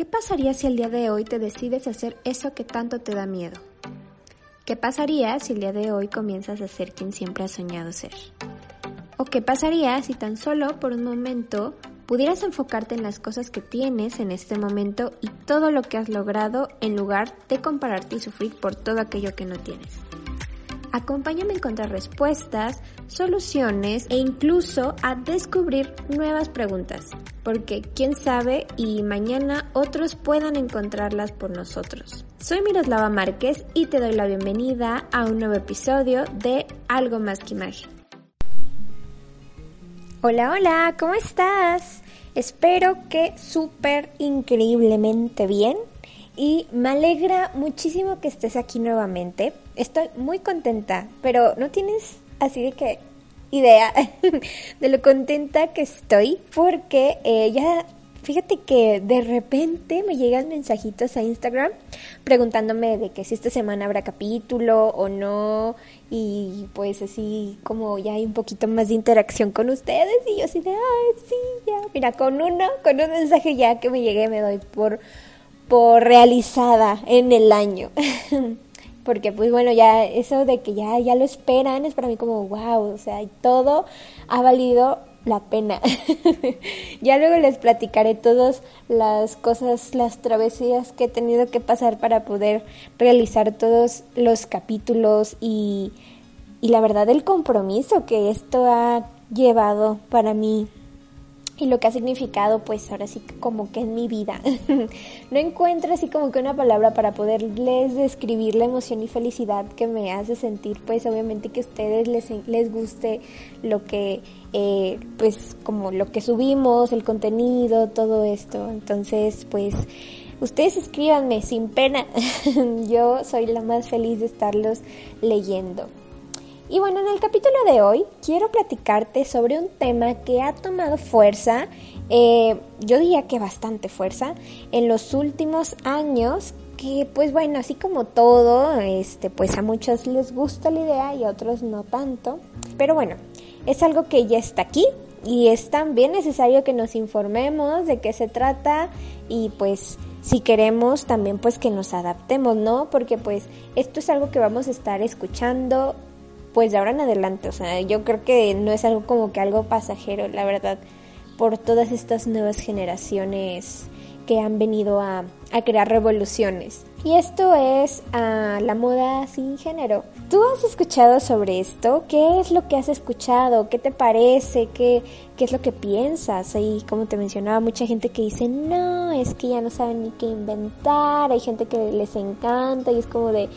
¿Qué pasaría si el día de hoy te decides hacer eso que tanto te da miedo? ¿Qué pasaría si el día de hoy comienzas a ser quien siempre has soñado ser? ¿O qué pasaría si tan solo por un momento pudieras enfocarte en las cosas que tienes en este momento y todo lo que has logrado en lugar de compararte y sufrir por todo aquello que no tienes? Acompáñame a encontrar respuestas, soluciones e incluso a descubrir nuevas preguntas, porque quién sabe y mañana otros puedan encontrarlas por nosotros. Soy Miroslava Márquez y te doy la bienvenida a un nuevo episodio de Algo más que imagen. Hola, hola, ¿cómo estás? Espero que súper increíblemente bien y me alegra muchísimo que estés aquí nuevamente. Estoy muy contenta, pero no tienes así de que idea de lo contenta que estoy porque eh, ya fíjate que de repente me llegan mensajitos a Instagram preguntándome de que si esta semana habrá capítulo o no y pues así como ya hay un poquito más de interacción con ustedes y yo así de ay sí ya mira con uno con un mensaje ya que me llegué me doy por por realizada en el año. Porque pues bueno, ya eso de que ya, ya lo esperan es para mí como wow, o sea, todo ha valido la pena. ya luego les platicaré todas las cosas, las travesías que he tenido que pasar para poder realizar todos los capítulos y, y la verdad el compromiso que esto ha llevado para mí y lo que ha significado pues ahora sí como que en mi vida. no encuentro así como que una palabra para poderles describir la emoción y felicidad que me hace sentir pues obviamente que ustedes les, les guste lo que eh, pues como lo que subimos, el contenido, todo esto. Entonces pues ustedes escríbanme sin pena. Yo soy la más feliz de estarlos leyendo. Y bueno, en el capítulo de hoy quiero platicarte sobre un tema que ha tomado fuerza, eh, yo diría que bastante fuerza, en los últimos años, que pues bueno, así como todo, este, pues a muchos les gusta la idea y a otros no tanto, pero bueno, es algo que ya está aquí y es también necesario que nos informemos de qué se trata y pues si queremos también pues que nos adaptemos, ¿no? Porque pues esto es algo que vamos a estar escuchando pues de ahora en adelante. O sea, yo creo que no es algo como que algo pasajero, la verdad, por todas estas nuevas generaciones que han venido a, a crear revoluciones. Y esto es a la moda sin género. ¿Tú has escuchado sobre esto? ¿Qué es lo que has escuchado? ¿Qué te parece? ¿Qué, qué es lo que piensas? Ahí, como te mencionaba, mucha gente que dice, no, es que ya no saben ni qué inventar. Hay gente que les encanta y es como de,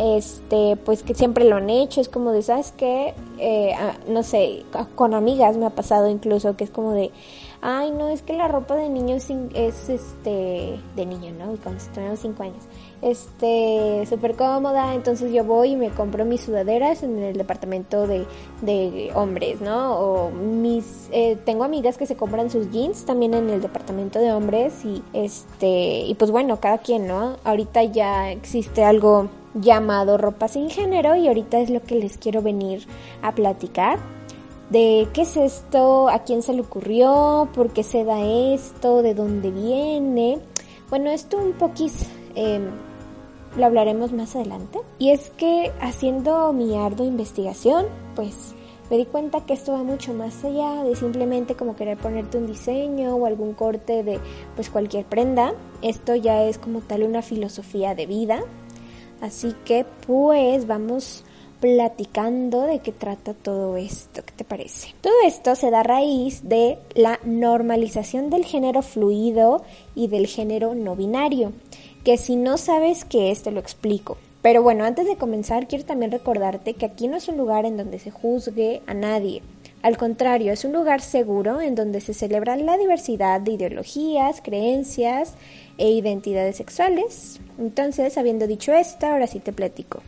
este, pues que siempre lo han hecho. Es como de, ¿sabes qué? Eh, ah, no sé, con amigas me ha pasado incluso que es como de, ay, no, es que la ropa de niño es, es este, de niño, ¿no? Cuando tenemos 5 años este súper cómoda entonces yo voy y me compro mis sudaderas en el departamento de, de hombres no o mis eh, tengo amigas que se compran sus jeans también en el departamento de hombres y este y pues bueno cada quien no ahorita ya existe algo llamado ropa sin género y ahorita es lo que les quiero venir a platicar de qué es esto, a quién se le ocurrió, por qué se da esto, de dónde viene. Bueno, esto un poquito eh, lo hablaremos más adelante. Y es que haciendo mi ardua investigación, pues me di cuenta que esto va mucho más allá de simplemente como querer ponerte un diseño o algún corte de pues cualquier prenda. Esto ya es como tal una filosofía de vida. Así que pues vamos platicando de qué trata todo esto. ¿Qué te parece? Todo esto se da a raíz de la normalización del género fluido y del género no binario que si no sabes qué es, te lo explico. Pero bueno, antes de comenzar, quiero también recordarte que aquí no es un lugar en donde se juzgue a nadie. Al contrario, es un lugar seguro en donde se celebra la diversidad de ideologías, creencias e identidades sexuales. Entonces, habiendo dicho esto, ahora sí te platico.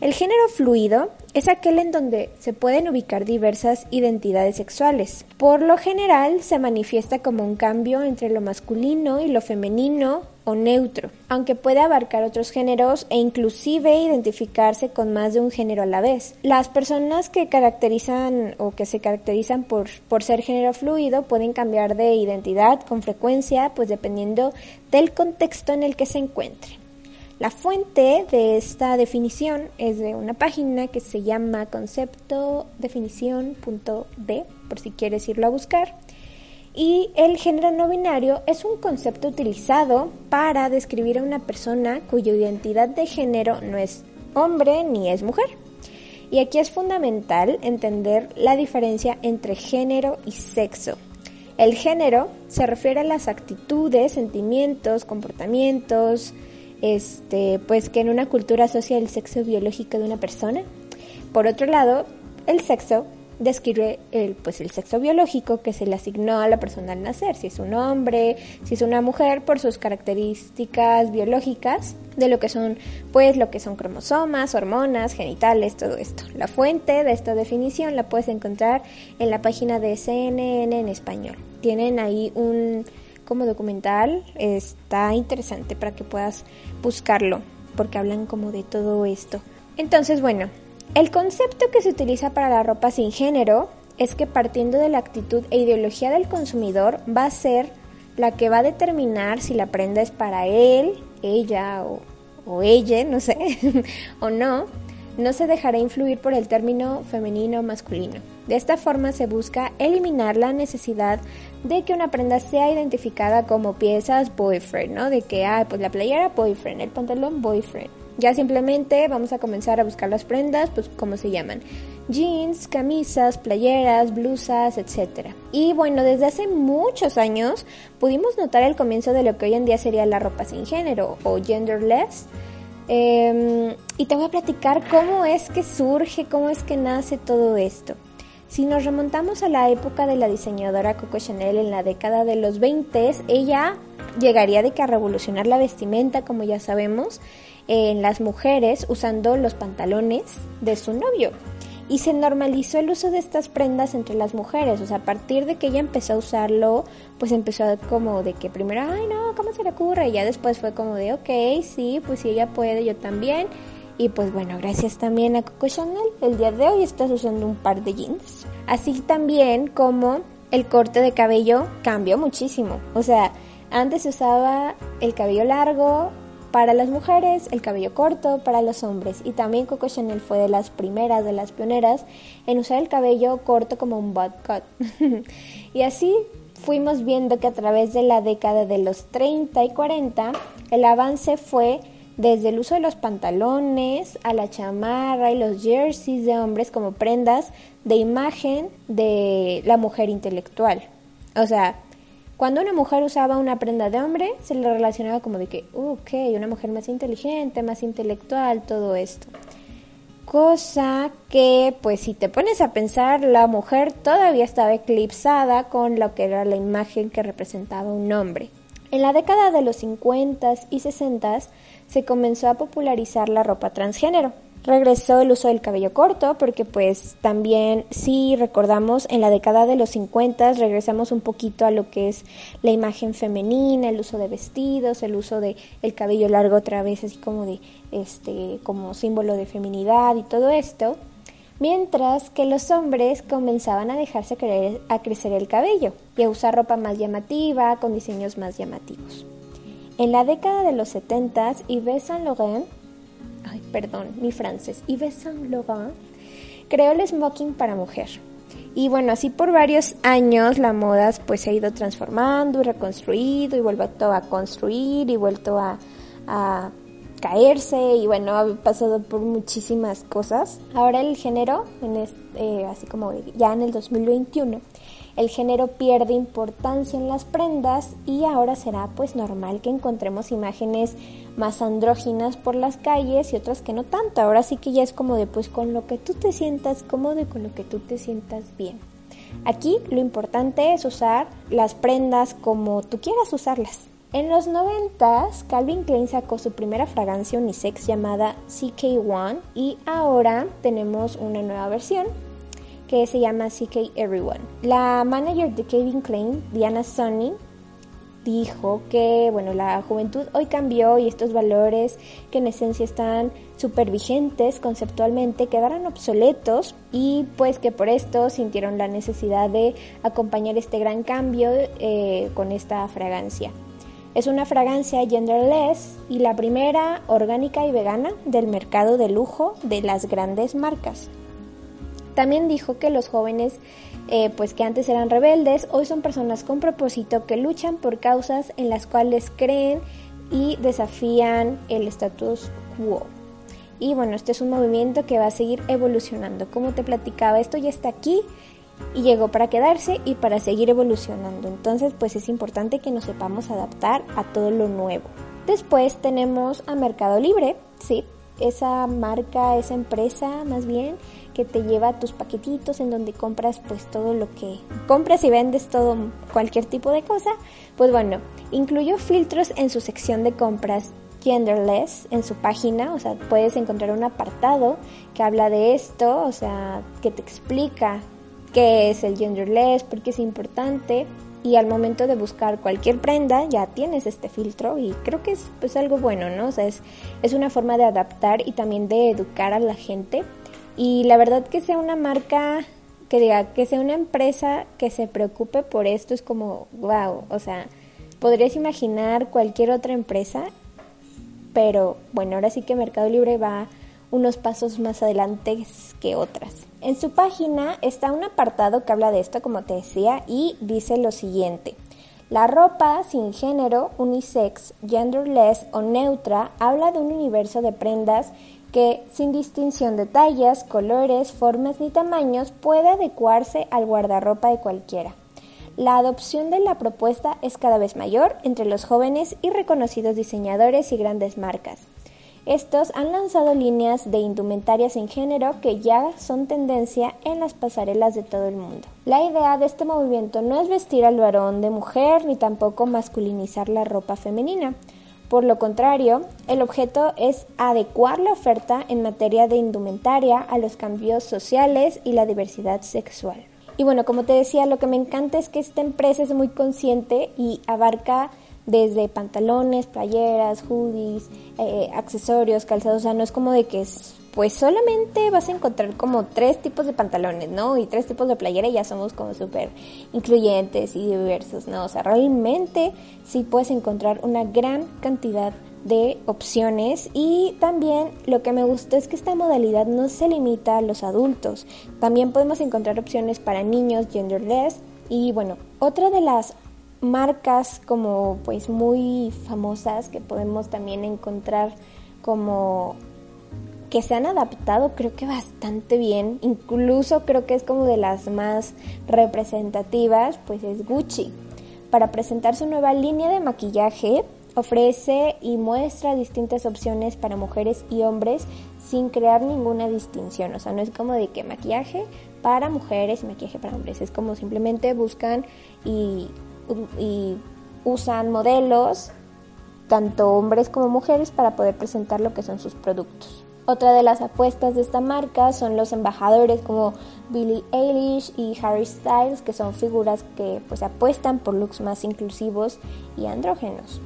El género fluido es aquel en donde se pueden ubicar diversas identidades sexuales. Por lo general se manifiesta como un cambio entre lo masculino y lo femenino o neutro, aunque puede abarcar otros géneros e inclusive identificarse con más de un género a la vez. Las personas que caracterizan o que se caracterizan por, por ser género fluido pueden cambiar de identidad con frecuencia, pues dependiendo del contexto en el que se encuentren. La fuente de esta definición es de una página que se llama conceptodefinición.d, por si quieres irlo a buscar. Y el género no binario es un concepto utilizado para describir a una persona cuya identidad de género no es hombre ni es mujer. Y aquí es fundamental entender la diferencia entre género y sexo. El género se refiere a las actitudes, sentimientos, comportamientos, este, pues que en una cultura asocia el sexo biológico de una persona. Por otro lado, el sexo describe el, pues el sexo biológico que se le asignó a la persona al nacer, si es un hombre, si es una mujer, por sus características biológicas de lo que son, pues lo que son cromosomas, hormonas, genitales, todo esto. La fuente de esta definición la puedes encontrar en la página de CNN en español. Tienen ahí un como documental, está interesante para que puedas buscarlo, porque hablan como de todo esto. Entonces, bueno, el concepto que se utiliza para la ropa sin género es que partiendo de la actitud e ideología del consumidor va a ser la que va a determinar si la prenda es para él, ella o, ella, no sé, o no, no se dejará influir por el término femenino o masculino. De esta forma se busca eliminar la necesidad de que una prenda sea identificada como piezas boyfriend, ¿no? De que, ah, pues la playera boyfriend, el pantalón boyfriend. Ya simplemente vamos a comenzar a buscar las prendas, pues como se llaman. Jeans, camisas, playeras, blusas, etc. Y bueno, desde hace muchos años pudimos notar el comienzo de lo que hoy en día sería la ropa sin género o genderless. Em, y te voy a platicar cómo es que surge, cómo es que nace todo esto. Si nos remontamos a la época de la diseñadora Coco Chanel en la década de los 20, ella llegaría de que a revolucionar la vestimenta, como ya sabemos, en las mujeres usando los pantalones de su novio. Y se normalizó el uso de estas prendas entre las mujeres. O sea, a partir de que ella empezó a usarlo, pues empezó como de que primero, ay no, ¿cómo se le ocurre? Y ya después fue como de, ok, sí, pues si ella puede, yo también. Y pues bueno, gracias también a Coco Chanel, el día de hoy estás usando un par de jeans. Así también como el corte de cabello cambió muchísimo. O sea, antes se usaba el cabello largo, para las mujeres, el cabello corto para los hombres. Y también Coco Chanel fue de las primeras, de las pioneras en usar el cabello corto como un butt cut. y así fuimos viendo que a través de la década de los 30 y 40, el avance fue desde el uso de los pantalones a la chamarra y los jerseys de hombres como prendas de imagen de la mujer intelectual. O sea, cuando una mujer usaba una prenda de hombre, se le relacionaba como de que, ok, una mujer más inteligente, más intelectual, todo esto. Cosa que, pues si te pones a pensar, la mujer todavía estaba eclipsada con lo que era la imagen que representaba un hombre. En la década de los 50 y 60 se comenzó a popularizar la ropa transgénero regresó el uso del cabello corto porque pues también si recordamos en la década de los 50 regresamos un poquito a lo que es la imagen femenina, el uso de vestidos, el uso de el cabello largo otra vez así como de este como símbolo de feminidad y todo esto, mientras que los hombres comenzaban a dejarse a crecer el cabello y a usar ropa más llamativa con diseños más llamativos. En la década de los 70 Yves Saint Laurent ay, perdón, mi francés, Yves Saint Laurent, creó el smoking para mujer. Y bueno, así por varios años la moda pues se ha ido transformando y reconstruido y vuelto a construir y vuelto a, a caerse y bueno, ha pasado por muchísimas cosas. Ahora el género, en eh, así como ya en el 2021, el género pierde importancia en las prendas y ahora será pues normal que encontremos imágenes más andróginas por las calles y otras que no tanto. Ahora sí que ya es como de pues con lo que tú te sientas cómodo y con lo que tú te sientas bien. Aquí lo importante es usar las prendas como tú quieras usarlas. En los 90 Calvin Klein sacó su primera fragancia unisex llamada CK1 y ahora tenemos una nueva versión que se llama CK Everyone. La manager de Calvin Klein, Diana Sonny, dijo que, bueno, la juventud hoy cambió y estos valores que en esencia están súper vigentes conceptualmente quedaron obsoletos y pues que por esto sintieron la necesidad de acompañar este gran cambio eh, con esta fragancia. Es una fragancia genderless y la primera orgánica y vegana del mercado de lujo de las grandes marcas. También dijo que los jóvenes eh, pues que antes eran rebeldes, hoy son personas con propósito que luchan por causas en las cuales creen y desafían el status quo. Y bueno, este es un movimiento que va a seguir evolucionando. Como te platicaba, esto ya está aquí y llegó para quedarse y para seguir evolucionando. Entonces, pues es importante que nos sepamos adaptar a todo lo nuevo. Después tenemos a Mercado Libre, sí, esa marca, esa empresa más bien que te lleva tus paquetitos en donde compras pues todo lo que compras y vendes todo cualquier tipo de cosa, pues bueno, incluyó filtros en su sección de compras genderless en su página, o sea, puedes encontrar un apartado que habla de esto, o sea, que te explica qué es el genderless, por qué es importante y al momento de buscar cualquier prenda ya tienes este filtro y creo que es pues algo bueno, ¿no? O sea, es, es una forma de adaptar y también de educar a la gente y la verdad que sea una marca que diga, que sea una empresa que se preocupe por esto es como, wow, o sea, podrías imaginar cualquier otra empresa, pero bueno, ahora sí que Mercado Libre va unos pasos más adelante que otras. En su página está un apartado que habla de esto, como te decía, y dice lo siguiente. La ropa sin género, unisex, genderless o neutra habla de un universo de prendas que, sin distinción de tallas, colores, formas ni tamaños, puede adecuarse al guardarropa de cualquiera. La adopción de la propuesta es cada vez mayor entre los jóvenes y reconocidos diseñadores y grandes marcas. Estos han lanzado líneas de indumentarias en género que ya son tendencia en las pasarelas de todo el mundo. La idea de este movimiento no es vestir al varón de mujer ni tampoco masculinizar la ropa femenina. Por lo contrario, el objeto es adecuar la oferta en materia de indumentaria a los cambios sociales y la diversidad sexual. Y bueno, como te decía, lo que me encanta es que esta empresa es muy consciente y abarca desde pantalones, playeras, hoodies, eh, accesorios, calzados, o sea, no es como de que es pues solamente vas a encontrar como tres tipos de pantalones, ¿no? Y tres tipos de playera y ya somos como súper incluyentes y diversos, ¿no? O sea, realmente sí puedes encontrar una gran cantidad de opciones y también lo que me gustó es que esta modalidad no se limita a los adultos, también podemos encontrar opciones para niños genderless y bueno, otra de las marcas como pues muy famosas que podemos también encontrar como que se han adaptado creo que bastante bien, incluso creo que es como de las más representativas, pues es Gucci. Para presentar su nueva línea de maquillaje, ofrece y muestra distintas opciones para mujeres y hombres sin crear ninguna distinción, o sea, no es como de que maquillaje para mujeres y maquillaje para hombres, es como simplemente buscan y, y usan modelos tanto hombres como mujeres para poder presentar lo que son sus productos. Otra de las apuestas de esta marca son los embajadores como Billie Eilish y Harry Styles, que son figuras que pues apuestan por looks más inclusivos y andrógenos.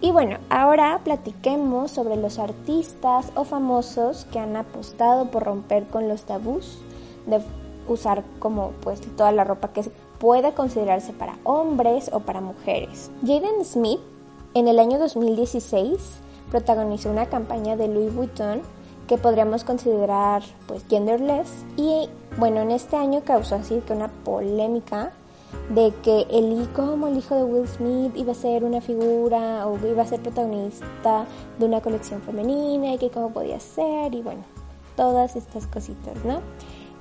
Y bueno, ahora platiquemos sobre los artistas o famosos que han apostado por romper con los tabús de usar como pues toda la ropa que puede considerarse para hombres o para mujeres. Jaden Smith en el año 2016 protagonizó una campaña de Louis Vuitton que podríamos considerar pues genderless y bueno en este año causó así que una polémica de que el como el hijo de Will Smith iba a ser una figura o iba a ser protagonista de una colección femenina y que cómo podía ser y bueno todas estas cositas no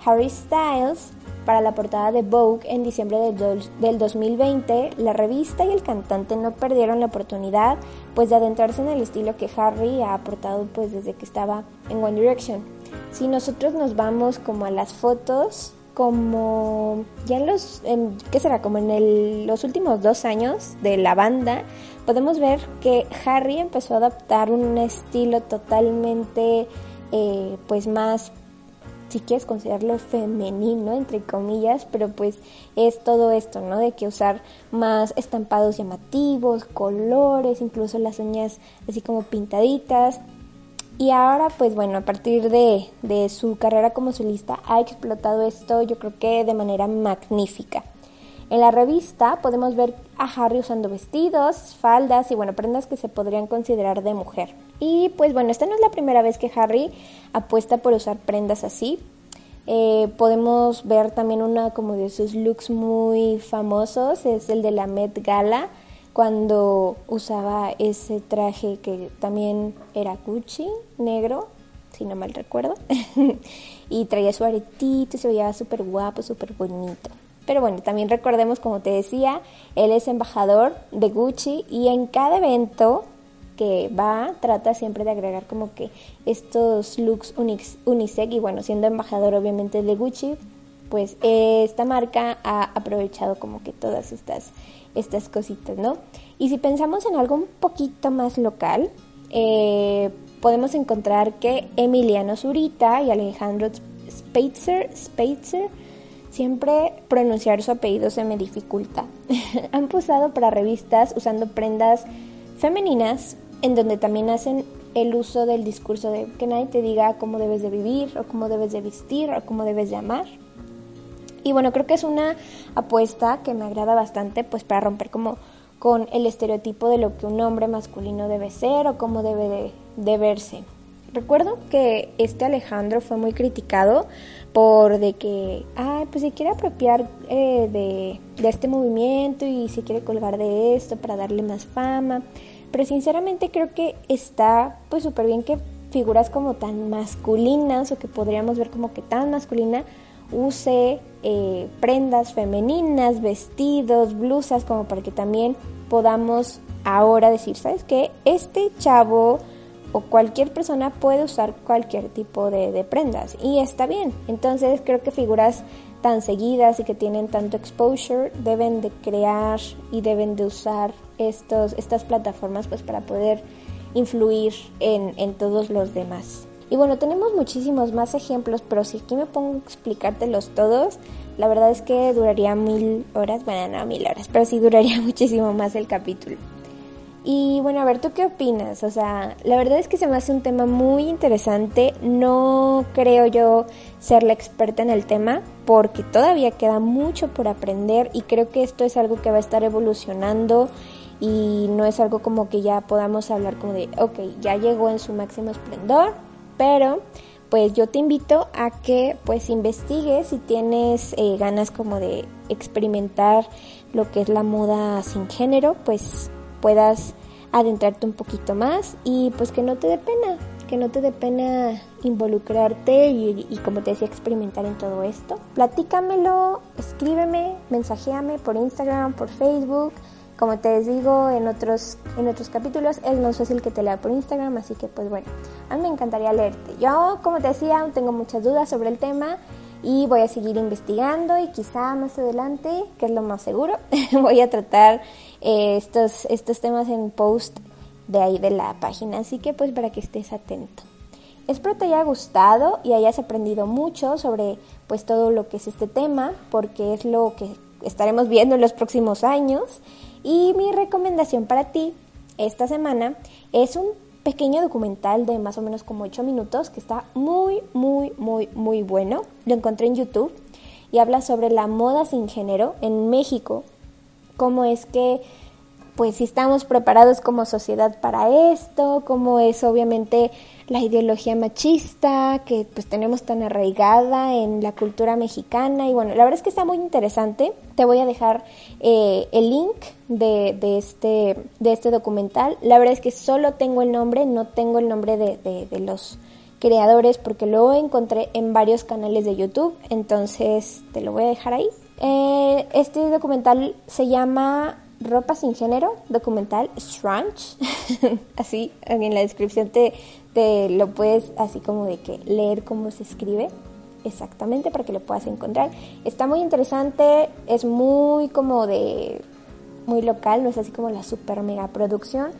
Harry Styles para la portada de Vogue en diciembre del 2020, la revista y el cantante no perdieron la oportunidad pues de adentrarse en el estilo que Harry ha aportado pues desde que estaba en One Direction. Si nosotros nos vamos como a las fotos, como ya en los, ¿qué será? Como en los últimos dos años de la banda, podemos ver que Harry empezó a adaptar un estilo totalmente eh, pues más si quieres considerarlo femenino, entre comillas, pero pues es todo esto, ¿no? De que usar más estampados llamativos, colores, incluso las uñas así como pintaditas. Y ahora, pues bueno, a partir de, de su carrera como solista, ha explotado esto yo creo que de manera magnífica. En la revista podemos ver a Harry usando vestidos, faldas y bueno, prendas que se podrían considerar de mujer. Y pues bueno, esta no es la primera vez que Harry apuesta por usar prendas así. Eh, podemos ver también una como de sus looks muy famosos, es el de la Met Gala, cuando usaba ese traje que también era Gucci, negro, si no mal recuerdo, y traía su aretito, se veía súper guapo, súper bonito. Pero bueno, también recordemos, como te decía, él es embajador de Gucci y en cada evento que va trata siempre de agregar como que estos looks unisex y bueno, siendo embajador obviamente de Gucci, pues esta marca ha aprovechado como que todas estas, estas cositas, ¿no? Y si pensamos en algo un poquito más local, eh, podemos encontrar que Emiliano Zurita y Alejandro Spitzer, Spitzer Siempre pronunciar su apellido se me dificulta. Han posado para revistas usando prendas femeninas en donde también hacen el uso del discurso de que nadie te diga cómo debes de vivir o cómo debes de vestir o cómo debes de amar. Y bueno, creo que es una apuesta que me agrada bastante pues para romper como con el estereotipo de lo que un hombre masculino debe ser o cómo debe de, de verse. Recuerdo que este Alejandro fue muy criticado por de que, ay, pues se quiere apropiar eh, de, de este movimiento y se quiere colgar de esto para darle más fama. Pero sinceramente creo que está pues súper bien que figuras como tan masculinas o que podríamos ver como que tan masculina use eh, prendas femeninas, vestidos, blusas, como para que también podamos ahora decir, ¿sabes qué? Este chavo o cualquier persona puede usar cualquier tipo de, prendas y está bien. Entonces creo que figuras tan seguidas y que tienen tanto exposure deben de crear y deben de usar estos, estas plataformas pues para poder influir en, en todos los demás. Y bueno, tenemos muchísimos más ejemplos, pero si aquí me pongo a explicártelos todos, la verdad es que duraría mil horas, bueno, no mil horas, pero sí duraría muchísimo más el capítulo. Y bueno, a ver, ¿tú qué opinas? O sea, la verdad es que se me hace un tema muy interesante. No creo yo ser la experta en el tema porque todavía queda mucho por aprender y creo que esto es algo que va a estar evolucionando y no es algo como que ya podamos hablar como de, ok, ya llegó en su máximo esplendor, pero pues yo te invito a que pues investigues si tienes eh, ganas como de experimentar lo que es la moda sin género, pues puedas adentrarte un poquito más y pues que no te dé pena, que no te dé pena involucrarte y, como te decía, experimentar en todo esto. Platícamelo, escríbeme, mensajéame por Instagram, por Facebook. Como te digo en otros, en otros capítulos, es más fácil que te lea por Instagram, así que pues bueno, a mí me encantaría leerte. Yo, como te decía, tengo muchas dudas sobre el tema y voy a seguir investigando y quizá más adelante, que es lo más seguro, voy a tratar eh, estos, estos temas en post de ahí de la página, así que pues para que estés atento. Espero te haya gustado y hayas aprendido mucho sobre pues todo lo que es este tema, porque es lo que estaremos viendo en los próximos años. Y mi recomendación para ti esta semana es un pequeño documental de más o menos como 8 minutos que está muy, muy, muy, muy bueno. Lo encontré en YouTube y habla sobre la moda sin género en México. Cómo es que, pues, si estamos preparados como sociedad para esto, cómo es obviamente la ideología machista que pues tenemos tan arraigada en la cultura mexicana y bueno, la verdad es que está muy interesante. Te voy a dejar eh, el link de, de, este, de este documental. La verdad es que solo tengo el nombre, no tengo el nombre de, de los creadores porque lo encontré en varios canales de YouTube, entonces te lo voy a dejar ahí. Eh, este documental se llama Ropa sin género, documental Strange, así en la descripción te, te lo puedes así como de que leer cómo se escribe exactamente para que lo puedas encontrar. Está muy interesante, es muy como de muy local, no es así como la super mega producción,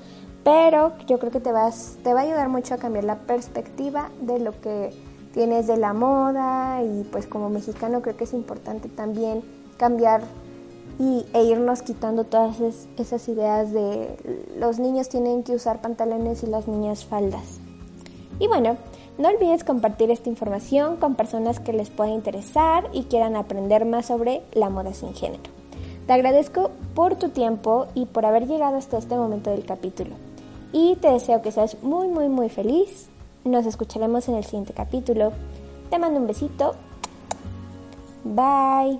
pero yo creo que te vas te va a ayudar mucho a cambiar la perspectiva de lo que tienes de la moda y pues como mexicano creo que es importante también cambiar y, e irnos quitando todas esas ideas de los niños tienen que usar pantalones y las niñas faldas. Y bueno, no olvides compartir esta información con personas que les pueda interesar y quieran aprender más sobre la moda sin género. Te agradezco por tu tiempo y por haber llegado hasta este momento del capítulo. Y te deseo que seas muy, muy, muy feliz. Nos escucharemos en el siguiente capítulo. Te mando un besito. Bye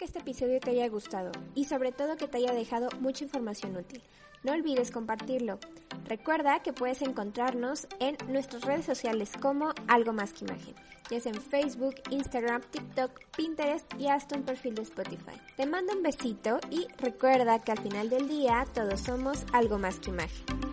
que este episodio te haya gustado y sobre todo que te haya dejado mucha información útil. No olvides compartirlo. Recuerda que puedes encontrarnos en nuestras redes sociales como Algo Más que Imagen, ya es en Facebook, Instagram, TikTok, Pinterest y hasta un perfil de Spotify. Te mando un besito y recuerda que al final del día todos somos algo más que imagen.